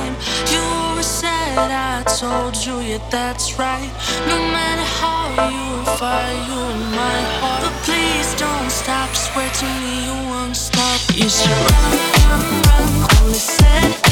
time. You always said I told you, yeah, that's right. No matter how you fight, you in my heart. But please don't stop, swear to me you won't stop. You should run, run, run, only said.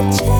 change.